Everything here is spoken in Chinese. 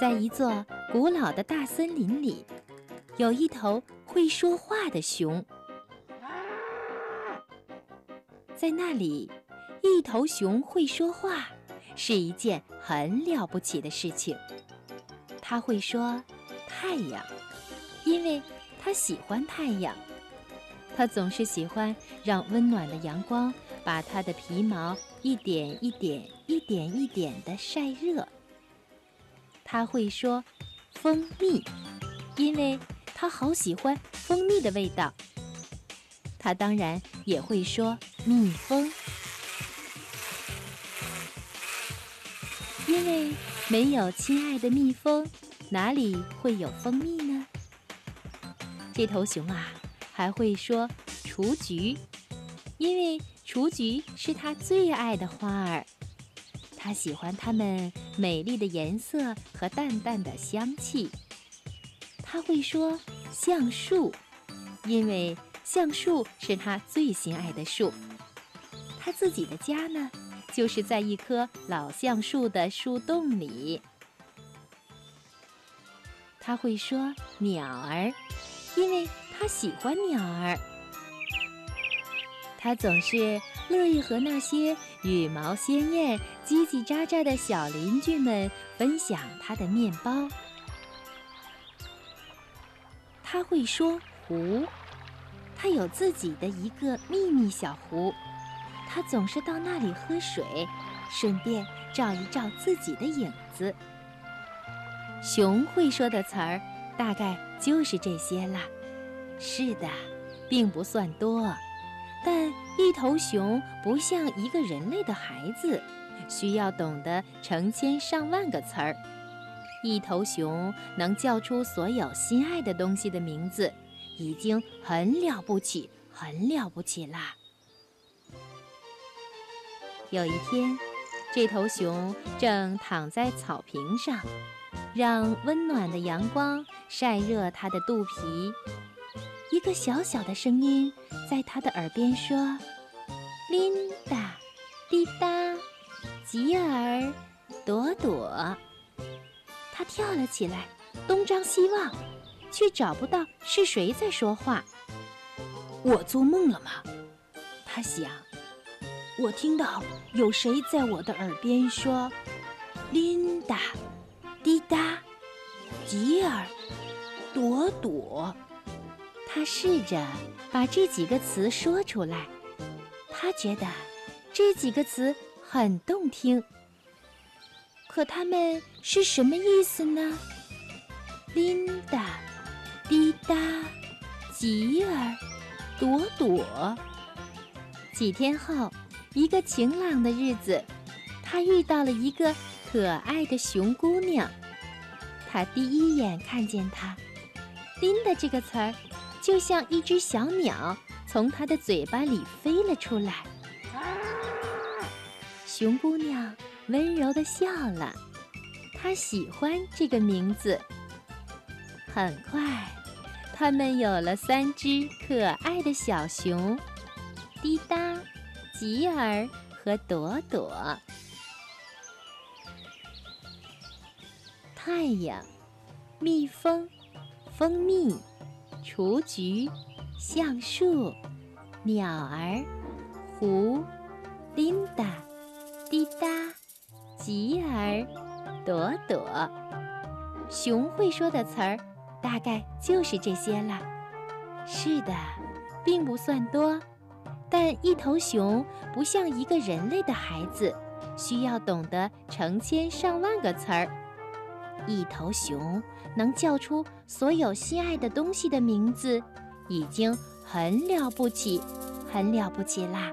在一座古老的大森林里，有一头会说话的熊。在那里，一头熊会说话是一件很了不起的事情。它会说“太阳”，因为它喜欢太阳。它总是喜欢让温暖的阳光把它的皮毛一点一点、一点一点地晒热。他会说“蜂蜜”，因为他好喜欢蜂蜜的味道。他当然也会说“蜜蜂”，因为没有亲爱的蜜蜂，哪里会有蜂蜜呢？这头熊啊，还会说“雏菊”，因为雏菊是它最爱的花儿。它喜欢它们美丽的颜色和淡淡的香气。它会说橡树，因为橡树是它最心爱的树。它自己的家呢，就是在一棵老橡树的树洞里。它会说鸟儿，因为它喜欢鸟儿。它总是乐意和那些。羽毛鲜艳、叽叽喳喳的小邻居们分享他的面包。他会说湖，他有自己的一个秘密小湖，他总是到那里喝水，顺便照一照自己的影子。熊会说的词儿大概就是这些了。是的，并不算多。但一头熊不像一个人类的孩子，需要懂得成千上万个词儿。一头熊能叫出所有心爱的东西的名字，已经很了不起，很了不起啦。有一天，这头熊正躺在草坪上，让温暖的阳光晒热它的肚皮。一个小小的声音在他的耳边说：“琳达，滴答，吉尔，朵朵。”他跳了起来，东张西望，却找不到是谁在说话。我做梦了吗？他想。我听到有谁在我的耳边说：“琳达，滴答，吉尔，朵朵。”他试着把这几个词说出来，他觉得这几个词很动听。可它们是什么意思呢？琳达、滴答、吉尔、朵朵。几天后，一个晴朗的日子，他遇到了一个可爱的熊姑娘。他第一眼看见她，琳达这个词儿。就像一只小鸟从它的嘴巴里飞了出来。熊姑娘温柔地笑了，她喜欢这个名字。很快，他们有了三只可爱的小熊：滴答、吉尔和朵朵。太阳、蜜蜂、蜂蜜。雏菊、橡树、鸟儿、湖、琳达、滴答、吉儿、朵朵，熊会说的词儿大概就是这些了。是的，并不算多，但一头熊不像一个人类的孩子，需要懂得成千上万个词儿。一头熊能叫出所有心爱的东西的名字，已经很了不起，很了不起啦。